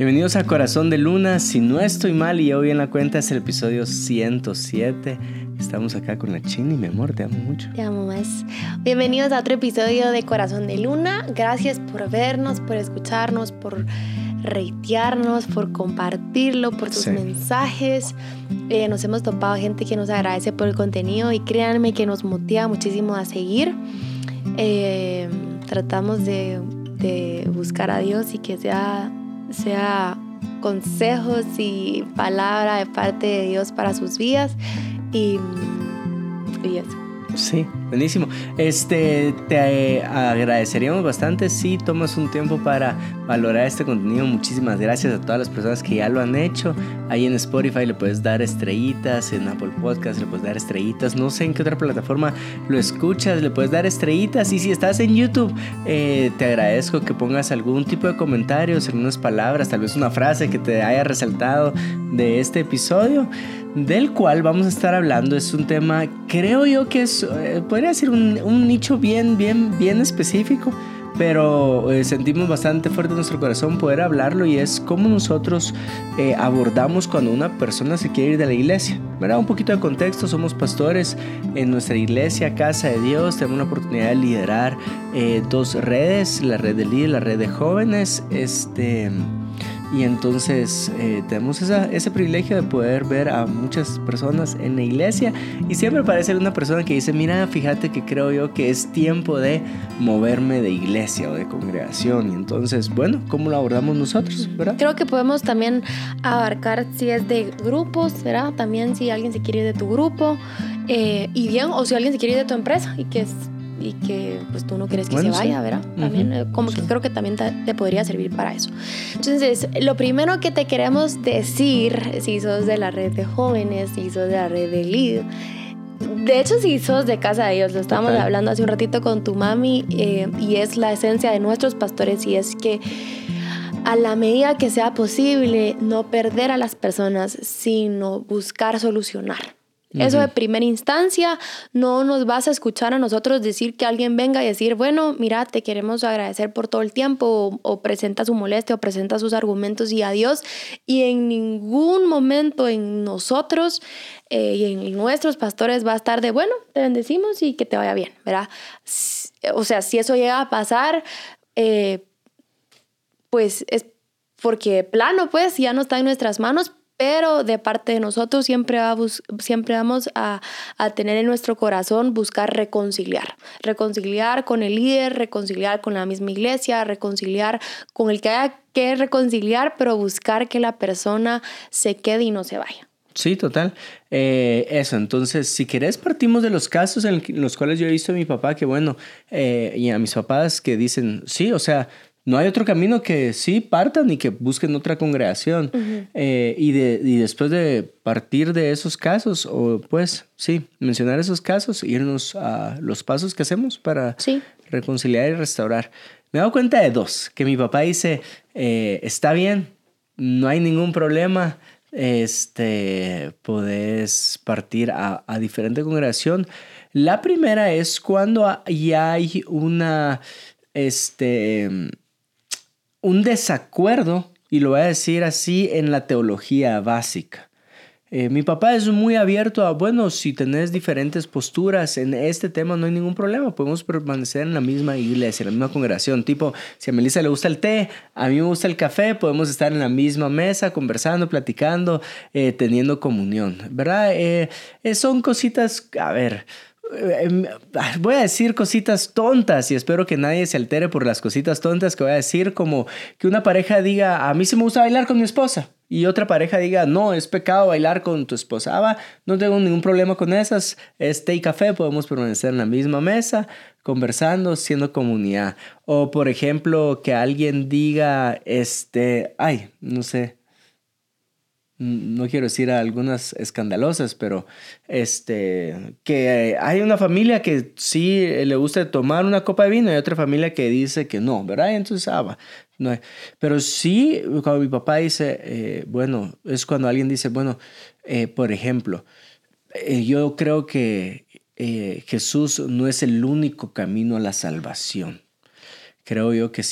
Bienvenidos a Corazón de Luna. Si no estoy mal y hoy en la cuenta es el episodio 107. Estamos acá con la Chini, mi amor, te amo mucho. Te amo más. Bienvenidos a otro episodio de Corazón de Luna. Gracias por vernos, por escucharnos, por reitearnos, por compartirlo, por tus mensajes. Eh, nos hemos topado gente que nos agradece por el contenido y créanme que nos motiva muchísimo a seguir. Eh, tratamos de, de buscar a Dios y que sea sea consejos y palabra de parte de Dios para sus vidas y, y eso. Sí, buenísimo. Este, te agradeceríamos bastante si tomas un tiempo para valorar este contenido. Muchísimas gracias a todas las personas que ya lo han hecho. Ahí en Spotify le puedes dar estrellitas, en Apple Podcast le puedes dar estrellitas. No sé en qué otra plataforma lo escuchas, le puedes dar estrellitas. Y si estás en YouTube, eh, te agradezco que pongas algún tipo de comentarios, algunas palabras, tal vez una frase que te haya resaltado de este episodio del cual vamos a estar hablando es un tema, creo yo que es, eh, podría ser un, nicho bien, bien, bien específico, pero eh, sentimos bastante fuerte en nuestro corazón poder hablarlo y es cómo nosotros eh, abordamos cuando una persona se quiere ir de la iglesia. ¿verdad? Un poquito de contexto, somos pastores en nuestra iglesia, Casa de Dios, tenemos la oportunidad de liderar dos redes, la red de líderes, la red de jóvenes, este y entonces eh, tenemos ese privilegio de poder ver a muchas personas en la iglesia y siempre parece una persona que dice, mira, fíjate que creo yo que es tiempo de moverme de iglesia o de congregación. Y entonces, bueno, ¿cómo lo abordamos nosotros? ¿verdad? Creo que podemos también abarcar si es de grupos, ¿verdad? También si alguien se quiere ir de tu grupo eh, y bien, o si alguien se quiere ir de tu empresa y que es y que pues tú no quieres que se vaya, ¿verdad? También eh, como que creo que también te, podría servir para eso. Entonces, lo primero que te queremos decir, si sos de la red de jóvenes, si sos de la red de lead, de hecho, si sos de casa de Dios, lo estábamos hablando hace un ratito con tu mami, eh, y es la esencia de nuestros pastores, y es que a la medida que sea posible, no perder a las personas, sino buscar solucionar. Eso de primera instancia, no nos vas a escuchar a nosotros decir que alguien venga y decir, bueno, mira, te queremos agradecer por todo el tiempo, o, presenta su molestia, o presenta sus argumentos y adiós. Y en ningún momento en nosotros eh, y en nuestros pastores va a estar de, bueno, te bendecimos y que te vaya bien, ¿verdad? O sea, si eso llega a pasar, eh, pues es porque plano, pues ya no está en nuestras manos, pero de parte de nosotros siempre, siempre vamos a, tener en nuestro corazón buscar reconciliar, reconciliar con el líder, reconciliar con la misma iglesia, reconciliar con el que haya que reconciliar, pero buscar que la persona se quede y no se vaya. Sí, total. Eh, eso, entonces, si querés, partimos de los casos en los cuales yo he visto a mi papá que, bueno, eh, y a mis papás que dicen, sí, o sea, no hay otro camino que sí partan y que busquen otra congregación. Eh, y, de, y después de partir de esos casos, o pues sí, mencionar esos casos, irnos a los pasos que hacemos para reconciliar y restaurar. Me he dado cuenta de dos, que mi papá dice, eh, está bien, no hay ningún problema, este, puedes partir a, a diferente congregación. La primera es cuando ya hay una, este, un desacuerdo, y lo voy a decir así, en la teología básica. Eh, mi papá es muy abierto a, bueno, si tenés diferentes posturas en este tema no hay ningún problema, podemos permanecer en la misma iglesia, en la misma congregación. Tipo, si a Melissa le gusta el té, a mí me gusta el café, podemos estar en la misma mesa, conversando, platicando, eh, teniendo comunión, ¿verdad? Eh, son cositas, a ver, voy a decir cositas tontas y espero que nadie se altere por las cositas tontas que voy a decir, como que una pareja diga, a mí sí me gusta bailar con mi esposa, y otra pareja diga, no, es pecado bailar con tu esposa. Ah, no tengo ningún problema con esas, es y café, podemos permanecer en la misma mesa, conversando, siendo comunidad. O por ejemplo, que alguien diga, este, ay, no sé, no quiero decir algunas escandalosas, pero este, que hay una familia que sí le gusta tomar una copa de vino y otra familia que dice que no, ¿verdad? entonces, ah, no, pero sí, cuando mi papá dice, eh, bueno, es cuando alguien dice, bueno, eh, por ejemplo, eh, yo creo que Jesús no es el único camino a la salvación. Creo yo que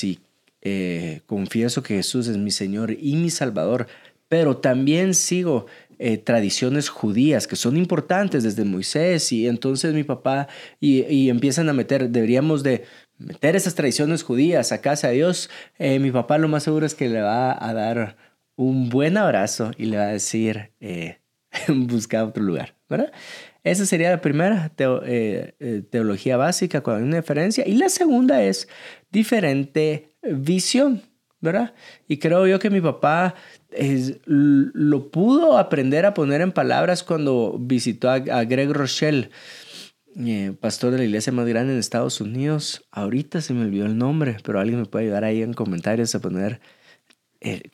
eh, confieso que Jesús es mi Señor y mi Salvador, pero también sigo eh, tradiciones judías que son importantes desde Moisés y entonces mi papá y, empiezan a meter, deberíamos de meter esas tradiciones judías a casa de Dios, eh, mi papá lo más seguro es que le va a dar un buen abrazo y le va a decir, eh, busca otro lugar, ¿verdad? Esa sería la primera teología básica cuando hay una diferencia. Y la segunda es diferente visión, ¿verdad? Y creo yo que mi papá es, lo pudo aprender a poner en palabras cuando visitó a, Greg Rochelle, eh, pastor de la iglesia más grande en Estados Unidos. Ahorita se me olvidó el nombre, pero alguien me puede ayudar ahí en comentarios a poner,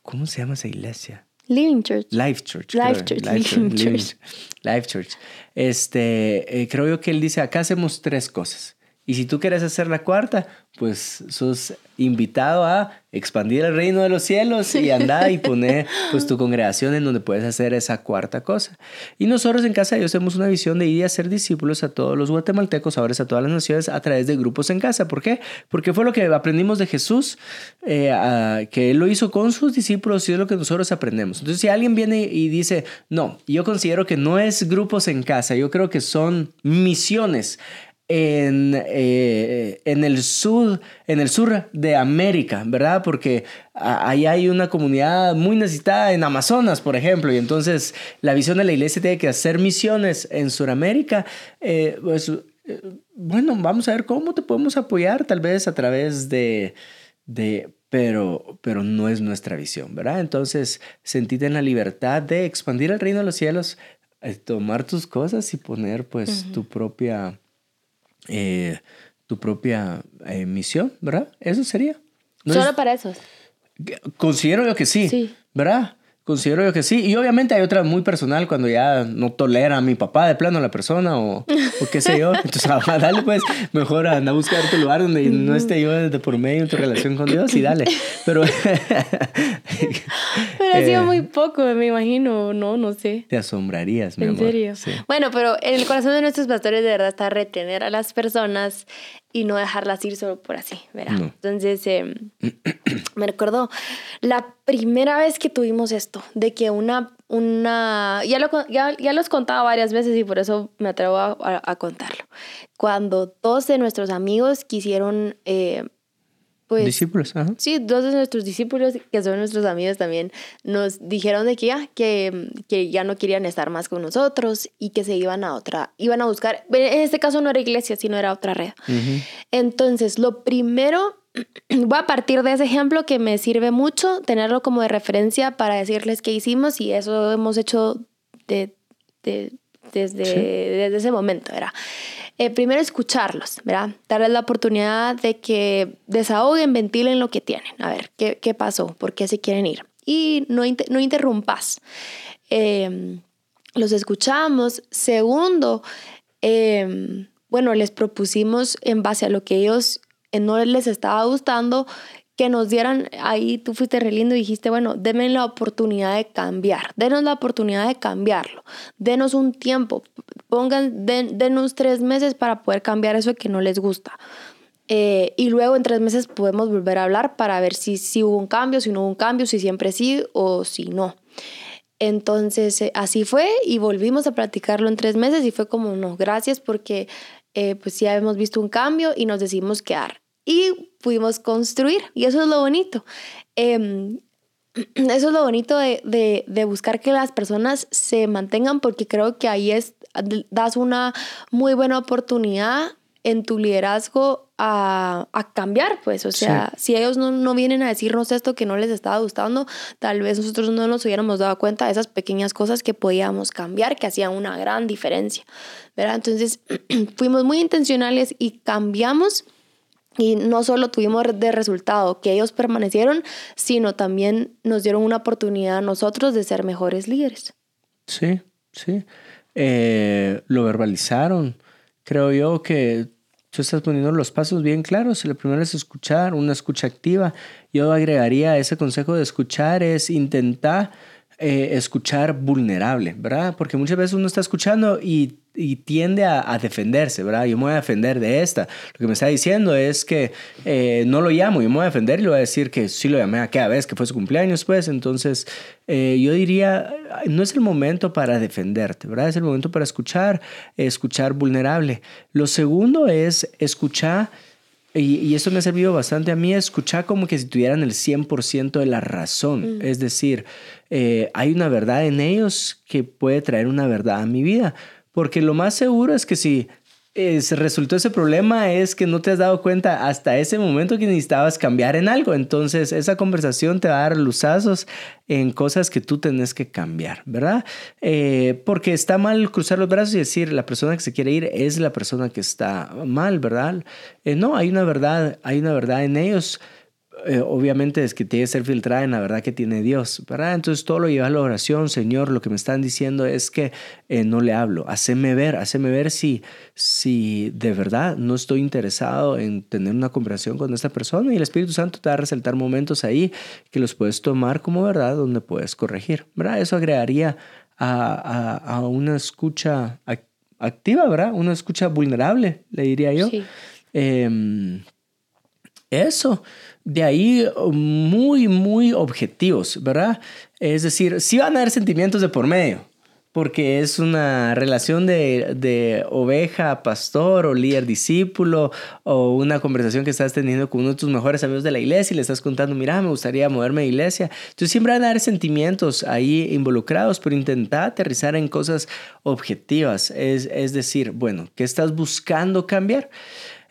¿cómo se llama esa iglesia? Living Church. Life Church. Life Church. Living Church. Life Church. Este, eh, creo yo que él dice, acá hacemos tres cosas. Y si tú quieres hacer la cuarta, pues sos invitado a expandir el reino de los cielos y andar y poner pues tu congregación en donde puedes hacer esa cuarta cosa. Y nosotros en Casa de Dios tenemos una visión de ir a ser discípulos a todos los guatemaltecos, ahora a todas las naciones a través de grupos en casa. ¿Por qué? Porque fue lo que aprendimos de Jesús, eh, que Él lo hizo con sus discípulos y es lo que nosotros aprendemos. Entonces si alguien viene y dice, no, yo considero que no es grupos en casa, yo creo que son misiones en, eh, en, el sur, en el sur de América, ¿verdad? Porque ahí hay una comunidad muy necesitada en Amazonas, por ejemplo, y entonces la visión de la iglesia tiene que hacer misiones en Sudamérica. Eh, pues, eh, bueno, vamos a ver cómo te podemos apoyar, tal vez a través de, de pero, pero no es nuestra visión, ¿verdad? Entonces, sentite en la libertad de expandir el reino de los cielos, tomar tus cosas y poner pues tu propia eh, tu propia eh, misión, ¿verdad? Eso sería. Solo para eso. Considero yo que sí, sí. ¿verdad? Considero yo que sí. Y obviamente hay otra muy personal cuando ya no tolera a mi papá de plano la persona o, o qué sé yo. Entonces, ah, dale pues, mejor anda a buscar otro lugar donde no esté yo de por medio en tu relación con Dios y dale. Pero... pero ha sido eh, muy poco, me imagino, no, no sé. Te asombrarías, mi ¿En amor. serio? Bueno, pero en el corazón de nuestros pastores de verdad está retener a las personas y no dejarlas ir solo por así, ¿verdad? Entonces, em, me recuerdo la primera vez que tuvimos esto, de que una, una, ya, lo, ya, ya los contaba varias veces y por eso me atrevo a, a, contarlo. Cuando dos de nuestros amigos quisieron eh, pues, discípulos, Sí, dos de nuestros discípulos, que son nuestros amigos también, nos dijeron de que ya, que, que ya no querían estar más con nosotros y que se iban a otra, iban a buscar, en este caso no era iglesia, sino era otra red. Entonces, lo primero, voy a partir de ese ejemplo que me sirve mucho, tenerlo como de referencia para decirles qué hicimos y eso hemos hecho de, de, desde, desde ese momento, ¿verdad? Eh, primero escucharlos, ¿verdad? Darles la oportunidad de que desahoguen, ventilen lo que tienen. A ver, ¿qué, qué pasó? ¿Por qué se quieren ir? Y no, no interrumpas. Em, los escuchamos. Segundo, em, bueno, les propusimos en base a lo que ellos eh, no les estaba gustando, que nos dieran, ahí tú fuiste re lindo y dijiste, bueno, denme la oportunidad de cambiar, denos la oportunidad de cambiarlo, denos un tiempo, pongan, denos tres meses para poder cambiar eso que no les gusta. Eh, y luego en tres meses podemos volver a hablar para ver si, si hubo un cambio, si no hubo un cambio, si siempre sí o si no. Entonces eh, así fue y volvimos a practicarlo en tres meses y fue como, no, gracias porque eh, pues ya hemos visto un cambio y nos decidimos quedar y pudimos construir. Y eso es lo bonito. Em, eso es lo bonito de, de, buscar que las personas se mantengan porque creo que ahí es, das una muy buena oportunidad en tu liderazgo a, a cambiar, pues, o sea, si ellos no, no, vienen a decirnos esto que no les estaba gustando, tal vez nosotros no nos hubiéramos dado cuenta de esas pequeñas cosas que podíamos cambiar, que hacían una gran diferencia, ¿verdad? Entonces, fuimos muy intencionales y cambiamos y no solo tuvimos de resultado que ellos permanecieron, sino también nos dieron una oportunidad a nosotros de ser mejores líderes. Sí, sí. Eh, lo verbalizaron. Creo yo que tú estás poniendo los pasos bien claros. Lo primero es escuchar, una escucha activa. Yo agregaría ese consejo de escuchar es intentar eh, escuchar vulnerable, ¿verdad? Porque muchas veces uno está escuchando y, tiende a, defenderse, ¿verdad? Yo me voy a defender de esta. Lo que me está diciendo es que eh, no lo llamo, yo me voy a defender y le voy a decir que sí lo llamé aquella vez que fue su cumpleaños, pues. Entonces, eh, yo diría, no es el momento para defenderte, ¿verdad? Es el momento para escuchar, escuchar vulnerable. Lo segundo es escuchar y, y, esto me ha servido bastante a mí, escuchar como que si tuvieran el 100% de la razón. Mm. Es decir, eh, hay una verdad en ellos que puede traer una verdad a mi vida. Porque lo más seguro es que si se resultó ese problema es que no te has dado cuenta hasta ese momento que necesitabas cambiar en algo. Entonces, esa conversación te va a dar luzazos en cosas que tú tenés que cambiar, ¿verdad? Eh, porque está mal cruzar los brazos y decir la persona que se quiere ir es la persona que está mal, ¿verdad? Eh, no, hay una verdad, hay una verdad en ellos. Eh, obviamente es que tiene que ser filtrada en la verdad que tiene Dios, ¿verdad? Entonces todo lo lleva a la oración, Señor, lo que me están diciendo es que eh, no le hablo, haceme ver, haceme ver si, si de verdad no estoy interesado en tener una conversación con esta persona y el Espíritu Santo te va a resaltar momentos ahí que los puedes tomar como verdad donde puedes corregir, ¿verdad? Eso agregaría a, a, una escucha activa, ¿verdad? Una escucha vulnerable, le diría yo. Sí. Em, eso de ahí muy, muy objetivos, ¿verdad? Es decir, sí van a haber sentimientos de por medio, porque es una relación de, de oveja, pastor o líder discípulo, o una conversación que estás teniendo con uno de tus mejores amigos de la iglesia y le estás contando, mira, me gustaría moverme a iglesia. Entonces siempre van a haber sentimientos ahí involucrados, pero intenta aterrizar en cosas objetivas, es, es decir, bueno, ¿qué estás buscando cambiar?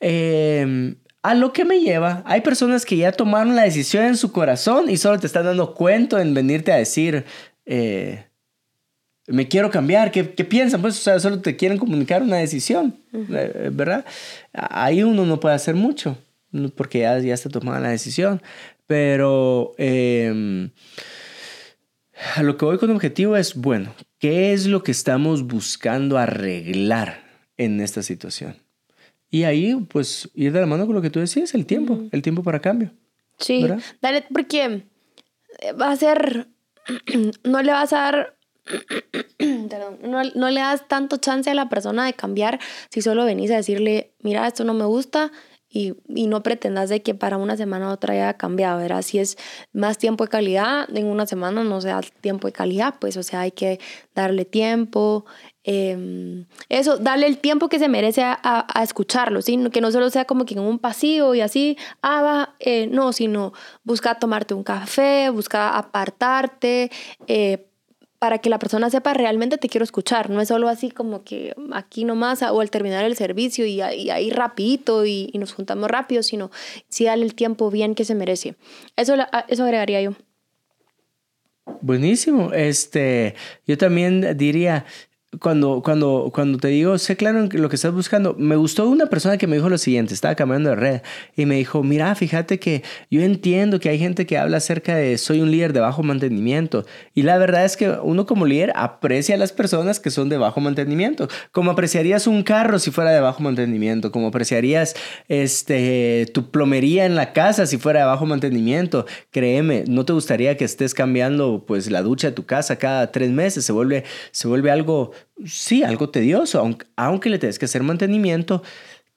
Eh, a lo que me lleva, hay personas que ya tomaron la decisión en su corazón y solo te están dando cuento en venirte a decir, eh, me quiero cambiar, ¿qué, piensan? Pues, o sea, solo te quieren comunicar una decisión, eh, ¿verdad? Ahí uno no puede hacer mucho, porque ya, ya está tomada la decisión. Pero em, a lo que voy con objetivo es, bueno, ¿qué es lo que estamos buscando arreglar en esta situación? Y ahí, pues, ir de la mano con lo que tú decías, el tiempo, el tiempo para cambio. Sí, dale, porque va a ser, no le vas a dar, no, no, le das tanto chance a la persona de cambiar si solo venís a decirle, mira, esto no me gusta y, y no pretendas de que para una semana u otra haya cambiado, ¿verdad? Si es más tiempo de calidad, en una semana no sea tiempo de calidad, pues, o sea, hay que darle tiempo, Em, eso, darle el tiempo que se merece a, a, escucharlo, ¿sí? que no solo sea como que en un pasillo y así, ah, va, eh, no, sino busca tomarte un café, busca apartarte, eh, para que la persona sepa realmente te quiero escuchar, no es solo así como que aquí nomás o al terminar el servicio y, ahí rapidito y, nos juntamos rápido, sino sí darle el tiempo bien que se merece. Eso, eso agregaría yo. Buenísimo. Este, yo también diría, cuando, cuando, cuando te digo, sé claro lo que estás buscando, me gustó una persona que me dijo lo siguiente, estaba cambiando de red y me dijo, mira, fíjate que yo entiendo que hay gente que habla acerca de soy un líder de bajo mantenimiento y la verdad es que uno como líder aprecia a las personas que son de bajo mantenimiento, como apreciarías un carro si fuera de bajo mantenimiento, como apreciarías este, tu plomería en la casa si fuera de bajo mantenimiento, créeme, no te gustaría que estés cambiando pues la ducha de tu casa cada tres meses, se vuelve, se vuelve algo sí, algo tedioso, aunque, aunque le tengas que hacer mantenimiento,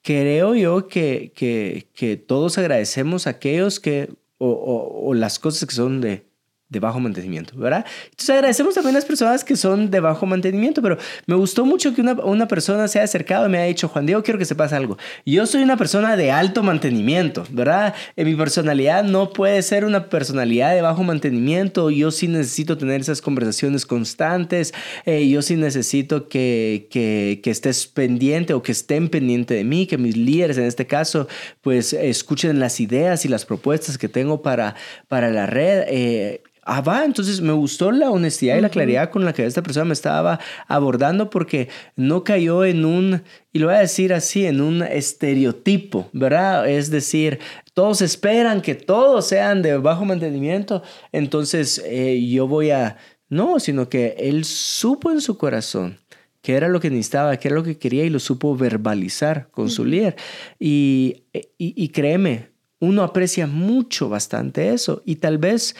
creo yo que, que, que todos agradecemos a aquellos que, o, las cosas que son de, de bajo mantenimiento, ¿verdad? Entonces agradecemos también a las personas que son de bajo mantenimiento, pero me gustó mucho que una, una persona se haya acercado y me haya dicho, Juan Diego, quiero que sepas algo. Yo soy una persona de alto mantenimiento, ¿verdad? En mi personalidad no puede ser una personalidad de bajo mantenimiento. Yo sí necesito tener esas conversaciones constantes. Eh, yo sí necesito que, que, que estés pendiente o que estén pendiente de mí, que mis líderes en este caso, pues escuchen las ideas y las propuestas que tengo para, para la red. Eh, ah, va, entonces me gustó la honestidad y la claridad con la que esta persona me estaba abordando porque no cayó en un, y lo voy a decir así, en un estereotipo, ¿verdad? Es decir, todos esperan que todos sean de bajo mantenimiento, entonces eh, yo voy a, no, sino que él supo en su corazón que era lo que necesitaba, que era lo que quería y lo supo verbalizar con su líder. Y, y, y créeme, uno aprecia mucho, bastante eso. Y tal vez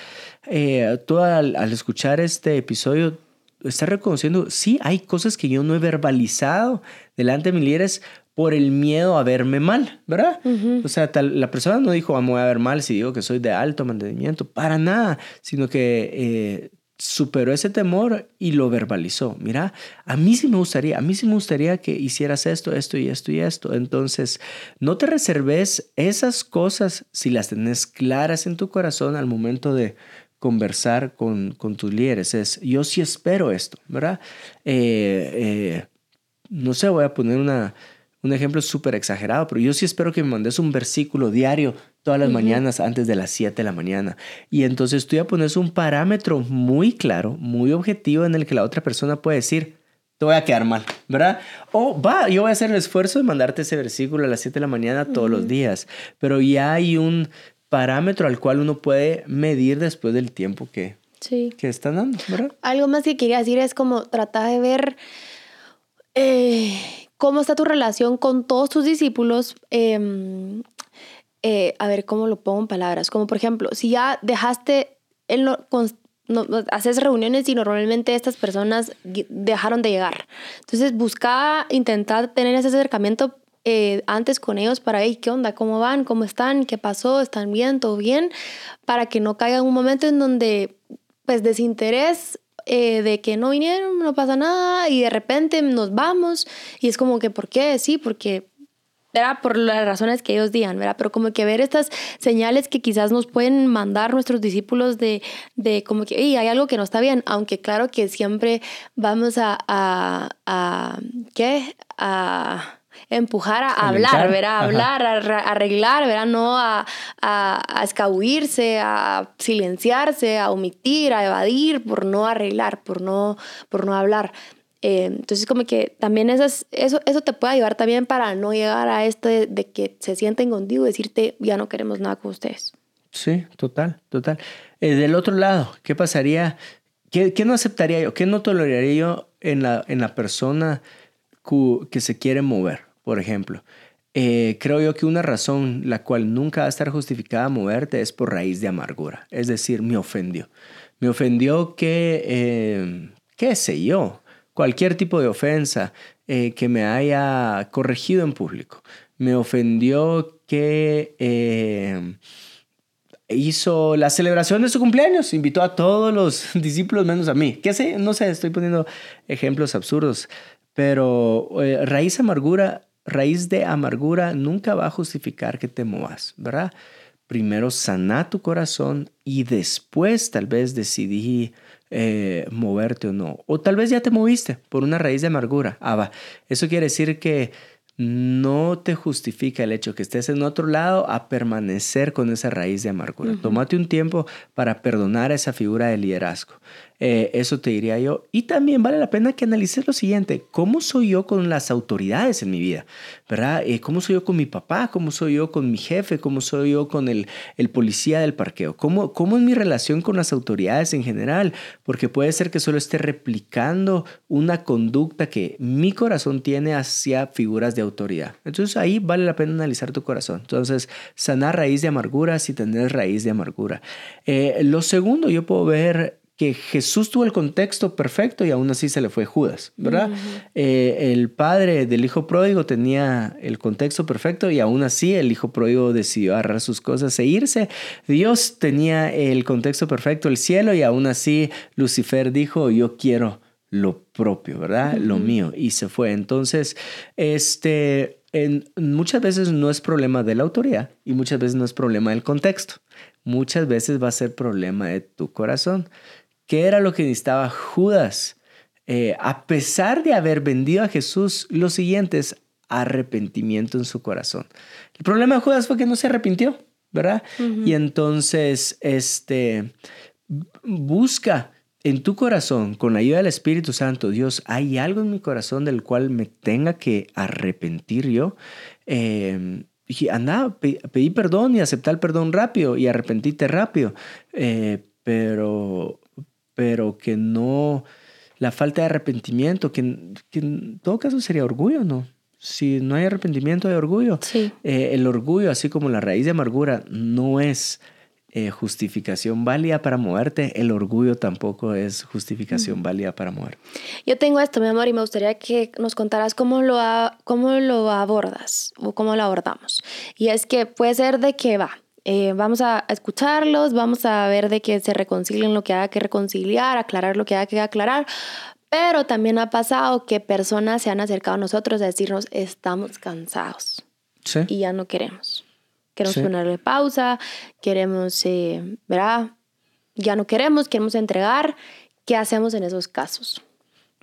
eh, tú al, escuchar este episodio estás reconociendo, sí, hay cosas que yo no he verbalizado delante de mis líderes por el miedo a verme mal, ¿verdad? O sea, tal, la persona no dijo, vamos a ver mal si digo que soy de alto mantenimiento, para nada, sino que eh, superó ese temor y lo verbalizó. Mira, a mí sí me gustaría, a mí sí me gustaría que hicieras esto, esto y esto y esto. Entonces, no te reserves esas cosas si las tenés claras en tu corazón al momento de conversar con, tus líderes. Es, yo sí espero esto, ¿verdad? Eh, eh, no sé, voy a poner una un ejemplo súper exagerado, pero yo sí espero que me mandes un versículo diario todas las mañanas antes de las 7 de la mañana. Y entonces tú ya pones un parámetro muy claro, muy objetivo en el que la otra persona puede decir, te voy a quedar mal, ¿verdad? O va, yo voy a hacer el esfuerzo de mandarte ese versículo a las 7 de la mañana todos los días, pero ya hay un parámetro al cual uno puede medir después del tiempo que, sí. que están dando, ¿verdad? Algo más que quería decir es como tratar de ver... Eh, ¿Cómo está tu relación con todos tus discípulos? Em, eh, a ver, ¿cómo lo pongo en palabras? Como por ejemplo, si ya dejaste, en lo, no, haces reuniones y normalmente estas personas dejaron de llegar. Entonces busca intentar tener ese acercamiento eh, antes con ellos para ver qué onda, cómo van, cómo están, qué pasó, están bien, todo bien, para que no caiga un momento en donde pues desinterés eh, de que no vinieron, no pasa nada y de repente nos vamos y es como que, ¿por qué? Sí, porque era por las razones que ellos digan, ¿verdad? Pero como que ver estas señales que quizás nos pueden mandar nuestros discípulos de, de como que, hay algo que no está bien, aunque claro que siempre vamos a, a, a ¿qué? A empujar a hablar, ¿verdad? A hablar, a arreglar, ¿verdad? No a, a, escabuirse, a silenciarse, a omitir, a evadir por no arreglar, por no, por no hablar. Eh, entonces, como que también esas, eso, eso te puede ayudar también para no llegar a esto de, que se sienten contigo y decirte, ya no queremos nada con ustedes. Sí, total, total. Eh, del otro lado, ¿qué pasaría? ¿Qué, ¿Qué, no aceptaría yo? ¿Qué no toleraría yo en la, en la persona que se quiere mover? Por ejemplo, eh, creo yo que una razón la cual nunca va a estar justificada moverte es por raíz de amargura. Es decir, me ofendió. Me ofendió que, eh, qué sé yo, cualquier tipo de ofensa eh, que me haya corregido en público. Me ofendió que hizo la celebración de su cumpleaños, invitó a todos los discípulos menos a mí. ¿Qué sé? No sé, estoy poniendo ejemplos absurdos, pero raíz amargura raíz de amargura nunca va a justificar que te movas, ¿verdad? Primero sana tu corazón y después tal vez decidí eh, moverte o no. O tal vez ya te moviste por una raíz de amargura. Ah, va. Eso quiere decir que no te justifica el hecho que estés en otro lado a permanecer con esa raíz de amargura. Tómate un tiempo para perdonar a esa figura de liderazgo. Eh, eso te diría yo. Y también vale la pena que analices lo siguiente, ¿cómo soy yo con las autoridades en mi vida? ¿Verdad? Eh, ¿Cómo soy yo con mi papá? ¿Cómo soy yo con mi jefe? ¿Cómo soy yo con el, el policía del parqueo? ¿Cómo, ¿Cómo es mi relación con las autoridades en general? Porque puede ser que solo esté replicando una conducta que mi corazón tiene hacia figuras de autoridad. Entonces ahí vale la pena analizar tu corazón. Entonces, sanar raíz de amargura si tener raíz de amargura. Eh, lo segundo, yo puedo ver que Jesús tuvo el contexto perfecto y aún así se le fue Judas, ¿verdad? Eh, el padre del hijo pródigo tenía el contexto perfecto y aún así el hijo pródigo decidió agarrar sus cosas e irse. Dios tenía el contexto perfecto, el cielo, y aún así Lucifer dijo, yo quiero lo propio, ¿verdad? Lo mío, y se fue. Entonces, este, en, muchas veces no es problema de la autoridad y muchas veces no es problema del contexto. Muchas veces va a ser problema de tu corazón. ¿Qué era lo que necesitaba Judas? Eh, a pesar de haber vendido a Jesús, lo siguiente es arrepentimiento en su corazón. El problema de Judas fue que no se arrepintió, ¿verdad? Y entonces, este, busca en tu corazón, con la ayuda del Espíritu Santo, Dios, ¿hay algo en mi corazón del cual me tenga que arrepentir yo? Eh, dije, anda, pedí perdón y aceptar el perdón rápido y arrepentite rápido. Eh, pero pero que no, la falta de arrepentimiento, que, en todo caso sería orgullo, ¿no? Si no hay arrepentimiento, hay orgullo. Sí. Eh, el orgullo, así como la raíz de amargura, no es eh, justificación válida para moverte. El orgullo tampoco es justificación válida para mover. Yo tengo esto, mi amor, y me gustaría que nos contaras cómo lo, cómo lo abordas o cómo lo abordamos. Y es que puede ser de que va. Eh, vamos a escucharlos, vamos a ver de que se reconcilien lo que haya que reconciliar, aclarar lo que haya que aclarar, pero también ha pasado que personas se han acercado a nosotros a decirnos, estamos cansados Sí. y ya no queremos. Queremos Sí. ponerle pausa, queremos, eh, ¿verdad? Ya no queremos, queremos entregar. ¿Qué hacemos en esos casos?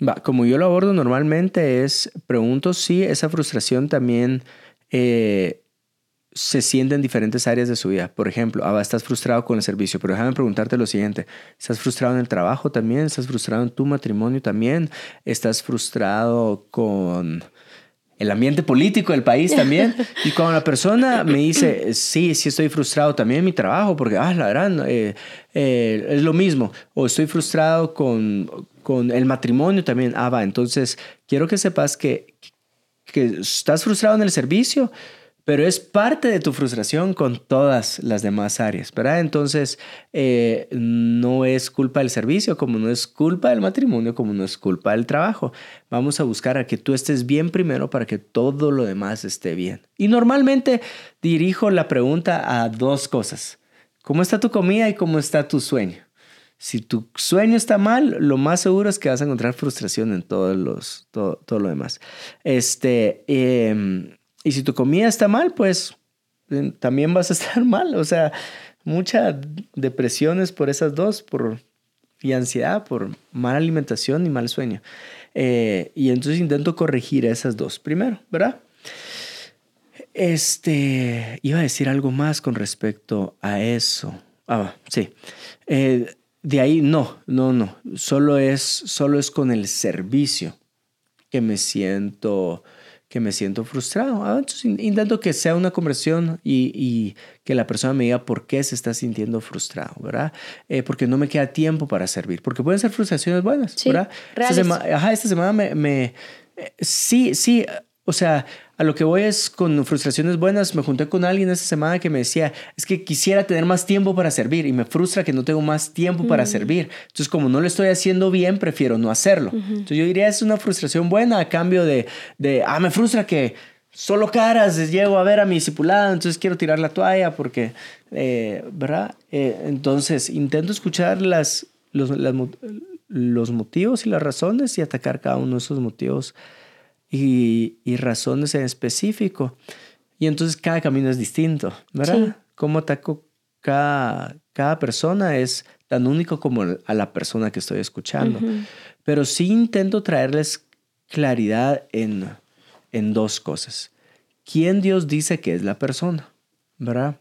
Va, como yo lo abordo normalmente es, pregunto si esa frustración también eh, se siente en diferentes áreas de su vida. Por ejemplo, ah, estás frustrado con el servicio, pero déjame preguntarte lo siguiente. ¿Estás frustrado en el trabajo también? ¿Estás frustrado en tu matrimonio también? ¿Estás frustrado con el ambiente político del país también? Y cuando la persona me dice, sí, sí estoy frustrado también en mi trabajo, porque, ah, la verdad, eh, eh, es lo mismo. O estoy frustrado con, con el matrimonio también. Ah, va, entonces quiero que sepas que, que estás frustrado en el servicio, pero es parte de tu frustración con todas las demás áreas, ¿verdad? Entonces, eh, no es culpa del servicio, como no es culpa del matrimonio, como no es culpa del trabajo. Vamos a buscar a que tú estés bien primero para que todo lo demás esté bien. Y normalmente dirijo la pregunta a dos cosas. ¿Cómo está tu comida y cómo está tu sueño? Si tu sueño está mal, lo más seguro es que vas a encontrar frustración en todos los, todo, todo lo demás. Este, eh, y si tu comida está mal, pues eh, también vas a estar mal. O sea, mucha depresiones por esas dos, por y ansiedad, por mala alimentación y mal sueño. Eh, y entonces intento corregir esas dos primero, ¿verdad? Este, iba a decir algo más con respecto a eso. Ah, sí. Eh, de ahí no, no, no. Solo es, solo es con el servicio que me siento que me siento frustrado. Ah, entonces intento que sea una conversión y, y, que la persona me diga por qué se está sintiendo frustrado, ¿verdad? Eh, porque no me queda tiempo para servir, porque pueden ser frustraciones buenas, Sí, ¿verdad? Esta, sema ajá, esta semana me, me eh, sí, sí, o sea, a lo que voy es con frustraciones buenas. Me junté con alguien esta semana que me decía, es que quisiera tener más tiempo para servir y me frustra que no tengo más tiempo para servir. Entonces, como no lo estoy haciendo bien, prefiero no hacerlo. Entonces, yo diría, es una frustración buena a cambio de, de, ah, me frustra que solo caras llego a ver a mi discipulado, entonces quiero tirar la toalla porque, eh, ¿verdad? Eh, entonces, intento escuchar las, los, las, los motivos y las razones y atacar cada uno de esos motivos y, y, razones en específico. Y entonces cada camino es distinto, ¿verdad? Sí. Cómo ataco cada, cada persona es tan único como a la persona que estoy escuchando. Uh -huh. Pero sí intento traerles claridad en, en dos cosas. ¿Quién Dios dice que es la persona? ¿Verdad?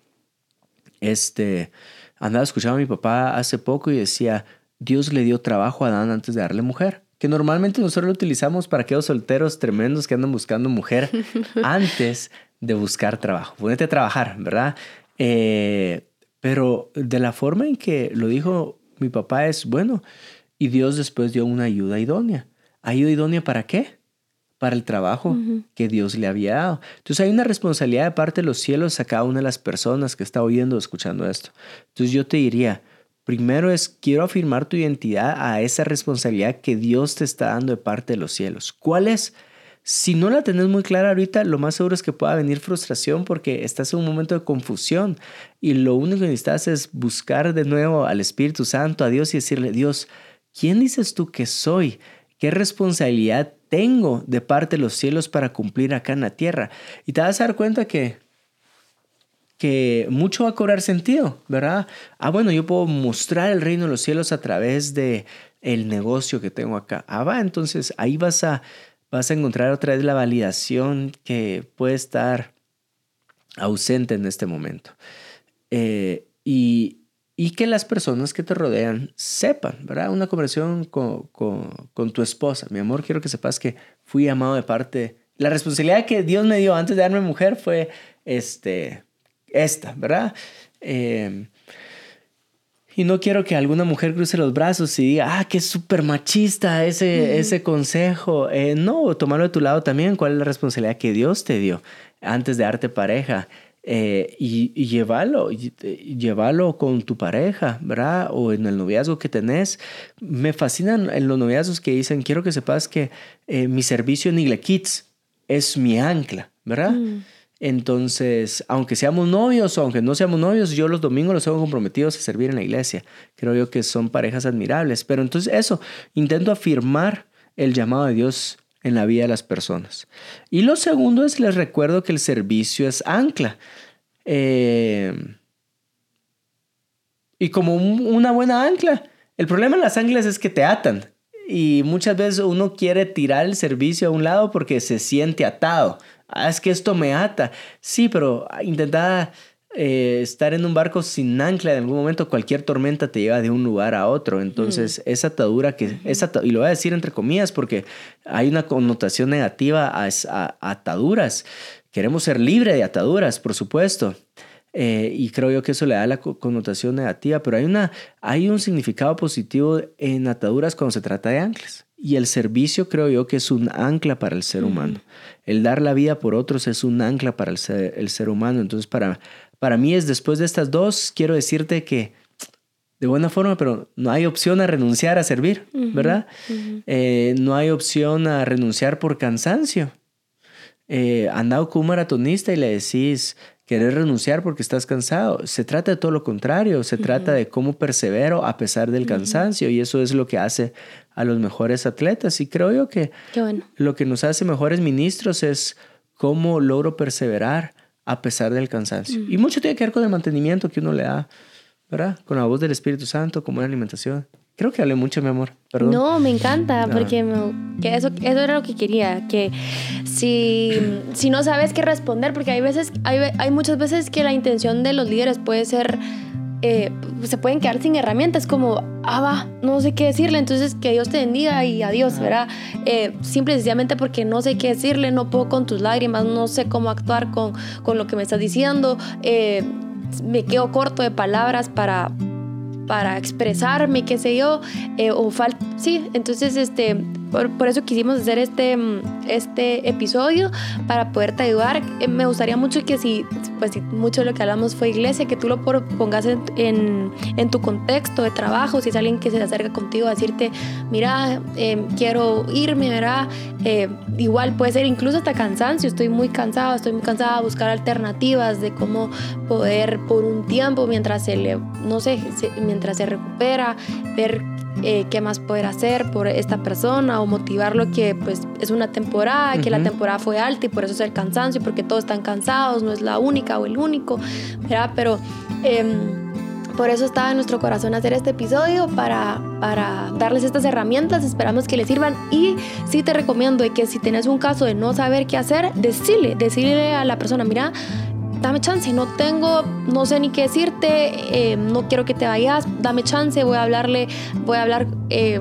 Este, andaba escuchando a mi papá hace poco y decía, Dios le dio trabajo a Adán antes de darle mujer que normalmente nosotros lo utilizamos para aquellos solteros tremendos que andan buscando mujer antes de buscar trabajo. Ponete a trabajar, ¿verdad? Eh, pero de la forma en que lo dijo mi papá es, bueno, y Dios después dio una ayuda idónea. ¿Ayuda idónea para qué? Para el trabajo uh -huh. que Dios le había dado. Entonces hay una responsabilidad de parte de los cielos a cada una de las personas que está oyendo o escuchando esto. Entonces yo te diría, Primero es, quiero afirmar tu identidad a esa responsabilidad que Dios te está dando de parte de los cielos. ¿Cuál es? Si no la tenés muy clara ahorita, lo más seguro es que pueda venir frustración porque estás en un momento de confusión y lo único que necesitas es buscar de nuevo al Espíritu Santo, a Dios y decirle, Dios, ¿quién dices tú que soy? ¿Qué responsabilidad tengo de parte de los cielos para cumplir acá en la tierra? Y te vas a dar cuenta que que mucho va a cobrar sentido, ¿verdad? Ah, bueno, yo puedo mostrar el reino de los cielos a través de el negocio que tengo acá. Ah, va, entonces ahí vas a, vas a encontrar otra vez la validación que puede estar ausente en este momento. Eh, y, y, que las personas que te rodean sepan, ¿verdad? Una conversación con, con, con tu esposa. Mi amor, quiero que sepas que fui amado de parte... La responsabilidad que Dios me dio antes de darme mujer fue, este, esta, ¿verdad? Eh, Y no quiero que alguna mujer cruce los brazos y diga, ah, qué súper machista ese, ese consejo. Eh, no, tomarlo de tu lado también. ¿Cuál es la responsabilidad que Dios te dio antes de darte pareja? Eh, y, y, llevarlo, llevarlo con tu pareja, ¿verdad? O en el noviazgo que tenés. Me fascinan en los noviazgos que dicen, quiero que sepas que eh, mi servicio en Igle Kids es mi ancla, ¿verdad? Mm. Entonces, aunque seamos novios o aunque no seamos novios, yo los domingos los tengo comprometidos a servir en la iglesia. Creo yo que son parejas admirables. Pero entonces eso, intento afirmar el llamado de Dios en la vida de las personas. Y lo segundo es, les recuerdo que el servicio es ancla. Eh, y como una buena ancla. El problema en las anclas es que te atan. Y muchas veces uno quiere tirar el servicio a un lado porque se siente atado. Ah, es que esto me ata. Sí, pero intenta eh, estar en un barco sin ancla en algún momento, cualquier tormenta te lleva de un lugar a otro. Entonces, mm. esa atadura que, esa, y lo voy a decir entre comillas porque hay una connotación negativa a, ataduras. Queremos ser libres de ataduras, por supuesto. Eh, y creo yo que eso le da la connotación negativa, pero hay, una, hay un significado positivo en ataduras cuando se trata de anclas. Y el servicio creo yo que es un ancla para el ser humano. El dar la vida por otros es un ancla para el ser, el ser humano. Entonces, para, para mí es después de estas dos, quiero decirte que de buena forma, pero no hay opción a renunciar a servir, ¿verdad? Eh, no hay opción a renunciar por cansancio. Eh, andado con un maratonista y le decís, querer renunciar porque estás cansado. Se trata de todo lo contrario, se trata de cómo persevero a pesar del cansancio y eso es lo que hace a los mejores atletas. Y creo yo que lo que nos hace mejores ministros es cómo logro perseverar a pesar del cansancio. Y mucho tiene que ver con el mantenimiento que uno le da, ¿verdad? Con la voz del Espíritu Santo, como una alimentación. Creo que hablé mucho, mi amor. Perdón. No, me encanta, porque que eso, eso era lo que quería, que si, si no sabes qué responder, porque hay veces, hay, hay muchas veces que la intención de los líderes puede ser eh, se pueden quedar sin herramientas como, ah, va, no sé qué decirle, entonces que Dios te bendiga y adiós, ¿verdad? Eh, simple y sencillamente porque no sé qué decirle, no puedo con tus lágrimas, no sé cómo actuar con, con lo que me estás diciendo, eh, me quedo corto de palabras para para expresarme, qué sé yo, o falta, sí, entonces este, por, eso quisimos hacer este, este episodio para poderte ayudar. Eh, me gustaría mucho que si, pues mucho de lo que hablamos fue iglesia, que tú lo pongas en, en, tu contexto de trabajo, si es alguien que se acerca contigo a decirte, mira, em, quiero irme, ¿verdad? Eh, igual puede ser incluso hasta cansancio, estoy muy cansado, estoy muy cansada, buscar alternativas de cómo poder por un tiempo, mientras se no sé, mientras se recupera, ver eh, qué más poder hacer por esta persona o motivarlo que pues es una temporada, que la temporada fue alta y por eso es el cansancio, porque todos están cansados, no es la única o el único, ¿verdad? Pero em, por eso estaba en nuestro corazón hacer este episodio para, para darles estas herramientas, esperamos que les sirvan y sí te recomiendo que si tienes un caso de no saber qué hacer, decirle, decirle a la persona, mira, dame chance, no tengo, no sé ni qué decirte, eh, no quiero que te vayas, dame chance, voy a hablarle, voy a hablar eh,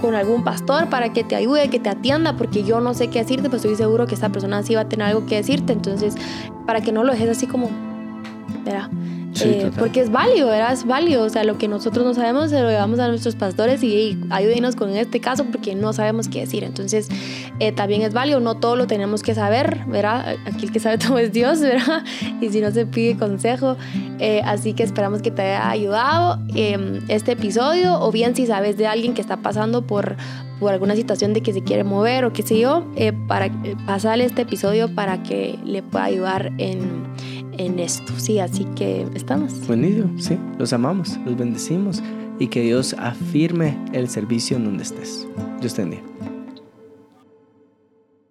con algún pastor para que te ayude, que te atienda, porque yo no sé qué decirte, pues estoy seguro que esta persona sí va a tener algo que decirte, entonces, para que no lo dejes así como, ¿verdad? Eh, porque es válido, ¿verdad? Es válido. O sea, lo que nosotros no sabemos se lo llevamos a nuestros pastores y ayúdenos con este caso porque no sabemos qué decir. Entonces, eh, también es válido. No todo lo tenemos que saber, ¿verdad? Aquí el que sabe todo es Dios, ¿verdad? Y si no se pide consejo. Eh, así que esperamos que te haya ayudado em, este episodio o bien si sabes de alguien que está pasando por, por alguna situación de que se quiere mover o qué sé yo, para pasarle este episodio para que le pueda ayudar en en esto, sí, así que estamos. Buenísimo, sí, los amamos, los bendecimos y que Dios afirme el servicio en donde estés. Dios te bendiga.